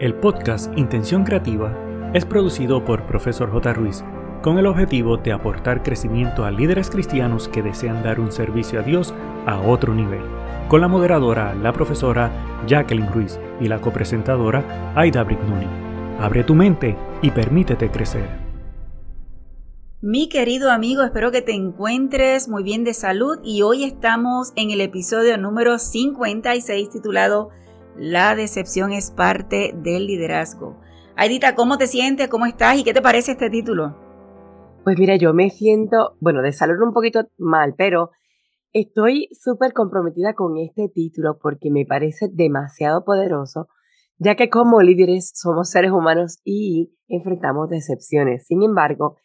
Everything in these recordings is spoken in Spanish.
El podcast Intención Creativa es producido por Profesor J. Ruiz con el objetivo de aportar crecimiento a líderes cristianos que desean dar un servicio a Dios a otro nivel, con la moderadora, la profesora Jacqueline Ruiz y la copresentadora Aida Brignoni. Abre tu mente y permítete crecer. Mi querido amigo, espero que te encuentres muy bien de salud y hoy estamos en el episodio número 56 titulado la decepción es parte del liderazgo. Aidita, ¿cómo te sientes? ¿Cómo estás? ¿Y qué te parece este título? Pues mira, yo me siento, bueno, de salud un poquito mal, pero estoy súper comprometida con este título porque me parece demasiado poderoso, ya que como líderes somos seres humanos y enfrentamos decepciones. Sin embargo,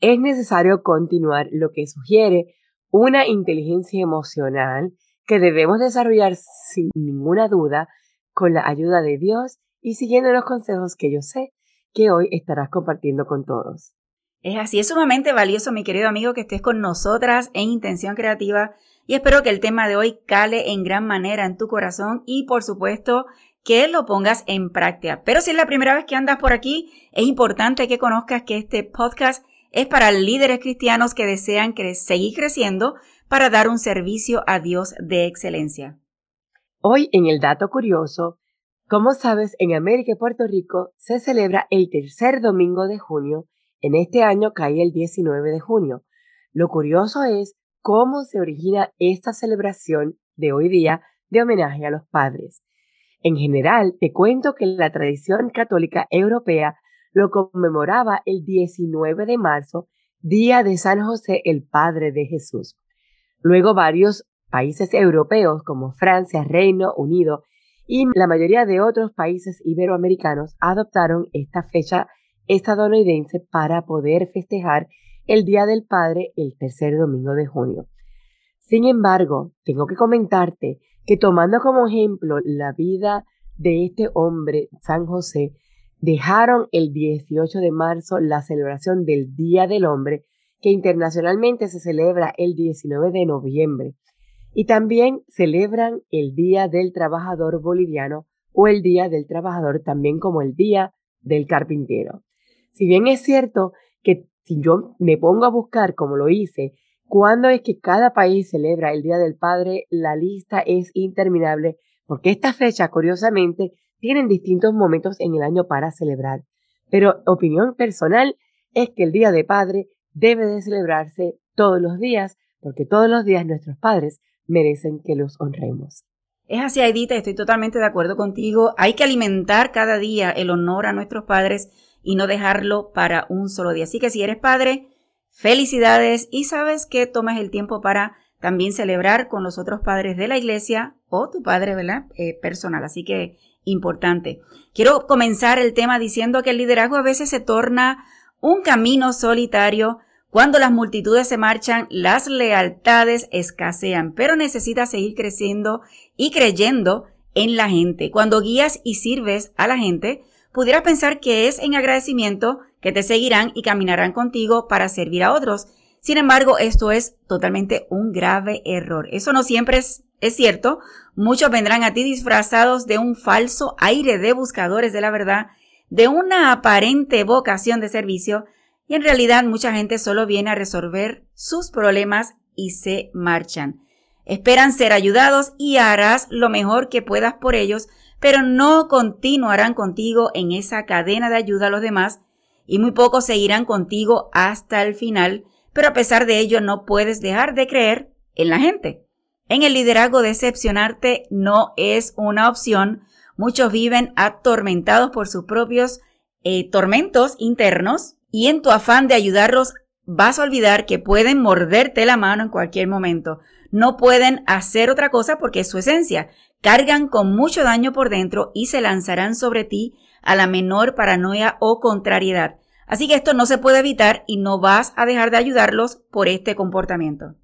es necesario continuar lo que sugiere una inteligencia emocional que debemos desarrollar sin ninguna duda con la ayuda de Dios y siguiendo los consejos que yo sé que hoy estarás compartiendo con todos. Es así, es sumamente valioso, mi querido amigo, que estés con nosotras en Intención Creativa y espero que el tema de hoy cale en gran manera en tu corazón y por supuesto que lo pongas en práctica. Pero si es la primera vez que andas por aquí, es importante que conozcas que este podcast es para líderes cristianos que desean seguir creciendo para dar un servicio a Dios de excelencia. Hoy en el dato curioso, como sabes, en América y Puerto Rico se celebra el tercer domingo de junio. En este año cae el 19 de junio. Lo curioso es cómo se origina esta celebración de hoy día de homenaje a los padres. En general, te cuento que la tradición católica europea lo conmemoraba el 19 de marzo, día de San José, el Padre de Jesús. Luego varios Países europeos como Francia, Reino Unido y la mayoría de otros países iberoamericanos adoptaron esta fecha estadounidense para poder festejar el Día del Padre el tercer domingo de junio. Sin embargo, tengo que comentarte que tomando como ejemplo la vida de este hombre, San José, dejaron el 18 de marzo la celebración del Día del Hombre, que internacionalmente se celebra el 19 de noviembre. Y también celebran el Día del Trabajador Boliviano o el Día del Trabajador también como el Día del Carpintero. Si bien es cierto que si yo me pongo a buscar, como lo hice, cuándo es que cada país celebra el Día del Padre, la lista es interminable porque esta fecha, curiosamente, tienen distintos momentos en el año para celebrar. Pero opinión personal es que el Día de Padre debe de celebrarse todos los días porque todos los días nuestros padres merecen que los honremos. Es así, Edita, estoy totalmente de acuerdo contigo. Hay que alimentar cada día el honor a nuestros padres y no dejarlo para un solo día. Así que si eres padre, felicidades y sabes que tomes el tiempo para también celebrar con los otros padres de la iglesia o tu padre, ¿verdad? Eh, personal. Así que importante. Quiero comenzar el tema diciendo que el liderazgo a veces se torna un camino solitario cuando las multitudes se marchan, las lealtades escasean, pero necesitas seguir creciendo y creyendo en la gente. Cuando guías y sirves a la gente, pudieras pensar que es en agradecimiento que te seguirán y caminarán contigo para servir a otros. Sin embargo, esto es totalmente un grave error. Eso no siempre es, es cierto. Muchos vendrán a ti disfrazados de un falso aire de buscadores de la verdad, de una aparente vocación de servicio, y en realidad mucha gente solo viene a resolver sus problemas y se marchan. Esperan ser ayudados y harás lo mejor que puedas por ellos, pero no continuarán contigo en esa cadena de ayuda a los demás y muy pocos seguirán contigo hasta el final, pero a pesar de ello no puedes dejar de creer en la gente. En el liderazgo decepcionarte no es una opción. Muchos viven atormentados por sus propios eh, tormentos internos y en tu afán de ayudarlos vas a olvidar que pueden morderte la mano en cualquier momento. No pueden hacer otra cosa porque es su esencia. Cargan con mucho daño por dentro y se lanzarán sobre ti a la menor paranoia o contrariedad. Así que esto no se puede evitar y no vas a dejar de ayudarlos por este comportamiento.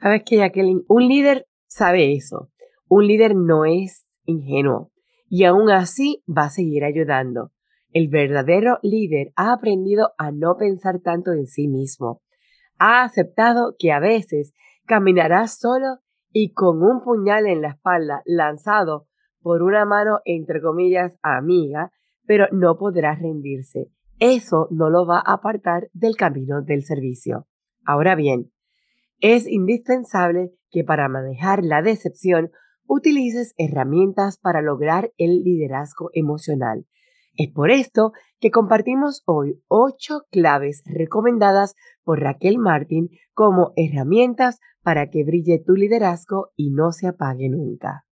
Sabes que Jacqueline, un líder sabe eso. Un líder no es ingenuo y aún así va a seguir ayudando. El verdadero líder ha aprendido a no pensar tanto en sí mismo. Ha aceptado que a veces caminará solo y con un puñal en la espalda lanzado por una mano entre comillas amiga, pero no podrá rendirse. Eso no lo va a apartar del camino del servicio. Ahora bien, es indispensable que para manejar la decepción utilices herramientas para lograr el liderazgo emocional. Es por esto que compartimos hoy ocho claves recomendadas por Raquel Martin como herramientas para que brille tu liderazgo y no se apague nunca.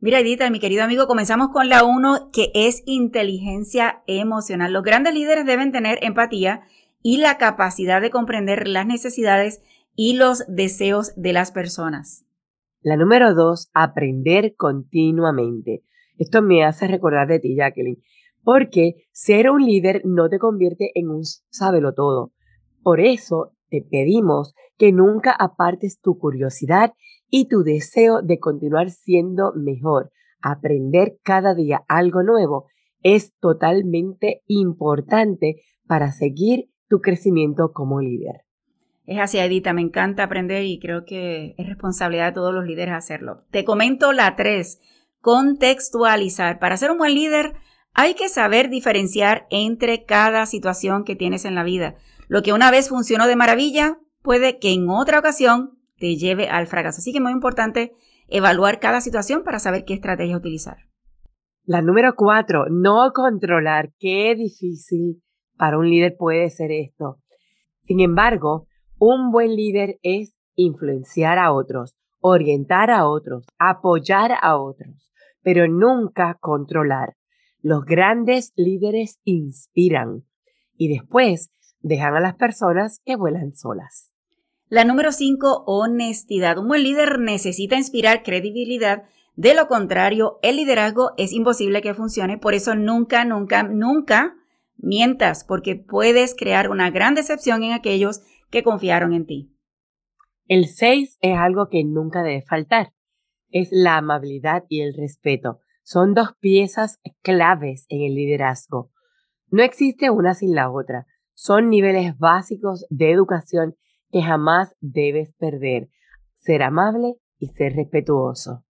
Mira, Edita, mi querido amigo, comenzamos con la uno, que es inteligencia emocional. Los grandes líderes deben tener empatía y la capacidad de comprender las necesidades y los deseos de las personas. La número dos, aprender continuamente. Esto me hace recordar de ti, Jacqueline, porque ser un líder no te convierte en un sábelo todo. Por eso te pedimos que nunca apartes tu curiosidad y tu deseo de continuar siendo mejor. Aprender cada día algo nuevo es totalmente importante para seguir tu crecimiento como líder. Es así, Edita, me encanta aprender y creo que es responsabilidad de todos los líderes hacerlo. Te comento la tres, contextualizar. Para ser un buen líder hay que saber diferenciar entre cada situación que tienes en la vida. Lo que una vez funcionó de maravilla puede que en otra ocasión te lleve al fracaso. Así que es muy importante evaluar cada situación para saber qué estrategia utilizar. La número cuatro, no controlar. Qué difícil para un líder puede ser esto. Sin embargo, un buen líder es influenciar a otros, orientar a otros, apoyar a otros, pero nunca controlar. Los grandes líderes inspiran y después dejan a las personas que vuelan solas. La número 5, honestidad. Un buen líder necesita inspirar credibilidad. De lo contrario, el liderazgo es imposible que funcione. Por eso nunca, nunca, nunca mientas, porque puedes crear una gran decepción en aquellos que confiaron en ti. El 6 es algo que nunca debe faltar. Es la amabilidad y el respeto. Son dos piezas claves en el liderazgo. No existe una sin la otra. Son niveles básicos de educación que jamás debes perder. Ser amable y ser respetuoso.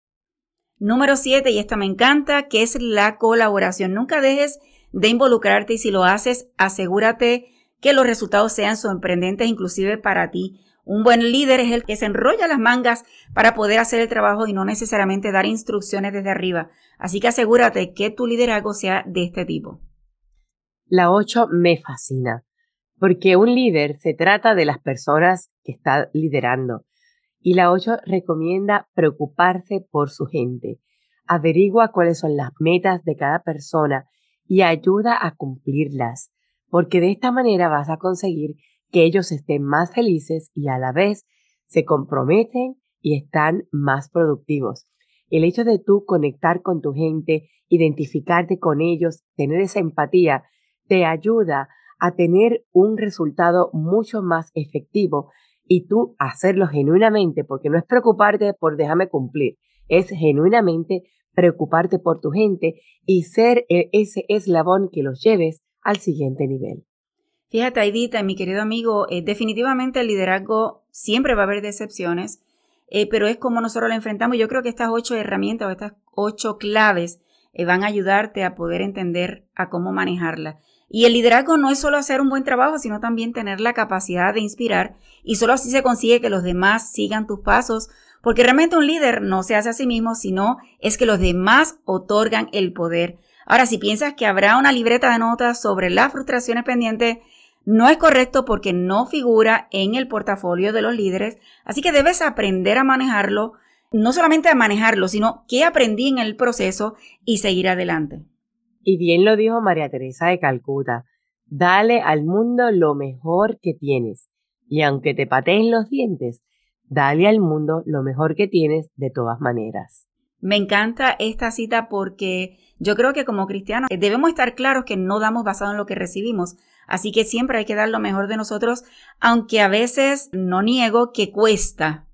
Número 7, y esta me encanta, que es la colaboración. Nunca dejes de involucrarte y si lo haces, asegúrate que los resultados sean sorprendentes inclusive para ti. Un buen líder es el que se enrolla las mangas para poder hacer el trabajo y no necesariamente dar instrucciones desde arriba. Así que asegúrate que tu liderazgo sea de este tipo. La 8 me fascina, porque un líder se trata de las personas que está liderando. Y la 8 recomienda preocuparse por su gente. Averigua cuáles son las metas de cada persona y ayuda a cumplirlas porque de esta manera vas a conseguir que ellos estén más felices y a la vez se comprometen y están más productivos. El hecho de tú conectar con tu gente, identificarte con ellos, tener esa empatía, te ayuda a tener un resultado mucho más efectivo y tú hacerlo genuinamente, porque no es preocuparte por déjame cumplir, es genuinamente preocuparte por tu gente y ser e-, ese eslabón que los lleves al siguiente nivel. Fíjate, Aidita, mi querido amigo, eh, definitivamente el liderazgo siempre va a haber decepciones, eh, pero es como nosotros lo enfrentamos. Yo creo que estas ocho herramientas o estas ocho claves eh, van a ayudarte a poder entender a cómo manejarla. Y el liderazgo no es solo hacer un buen trabajo, sino también tener la capacidad de inspirar y solo así se consigue que los demás sigan tus pasos, porque realmente un líder no se hace a sí mismo, sino es que los demás otorgan el poder Ahora, si piensas que habrá una libreta de notas sobre las frustraciones pendientes, no es correcto porque no figura en el portafolio de los líderes, así que debes aprender a manejarlo, no solamente a manejarlo, sino qué aprendí en el proceso y seguir adelante. Y bien lo dijo María Teresa de Calcuta, dale al mundo lo mejor que tienes, y aunque te pateen los dientes, dale al mundo lo mejor que tienes de todas maneras. Me encanta esta cita porque yo creo que como cristianos eh, debemos estar claros que no damos basado en lo que recibimos. Así que siempre hay que dar lo mejor de nosotros, aunque a veces no niego que cuesta.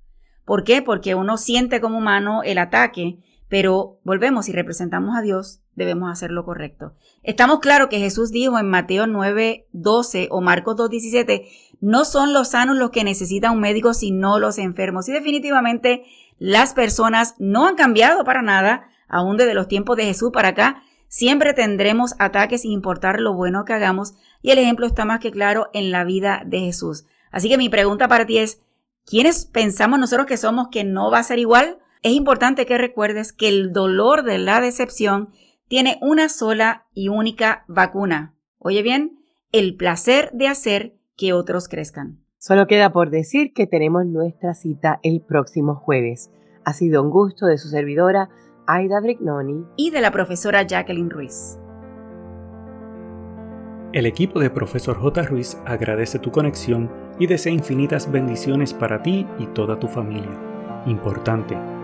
¿Por qué? Porque uno siente como humano el ataque, pero volvemos y representamos a Dios, debemos hacer lo correcto. Estamos claros que Jesús dijo en Mateo 9, 12 o Marcos 2, 17, no son los sanos los que necesitan un médico, sino los enfermos. Y definitivamente las personas no han cambiado para nada, aún desde los tiempos de Jesús para acá, Siempre tendremos ataques sin importar lo bueno que hagamos y el ejemplo está más que claro en la vida de Jesús. Así que mi pregunta para ti es, ¿quiénes pensamos nosotros que somos que no va a ser igual? Es importante que recuerdes que el dolor de la decepción tiene una sola y única vacuna. Oye bien, el placer de hacer que otros crezcan. Solo queda por decir que tenemos nuestra cita el próximo jueves. Ha sido un gusto de su servidora Aida Brignoni y de la profesora Jacqueline Ruiz. El equipo de Profesor J. Ruiz agradece tu conexión y desea infinitas bendiciones para ti y toda tu familia. Importante,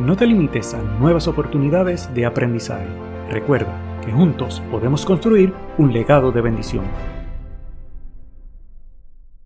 no te limites a nuevas oportunidades de aprendizaje. Recuerda que juntos podemos construir un legado de bendición.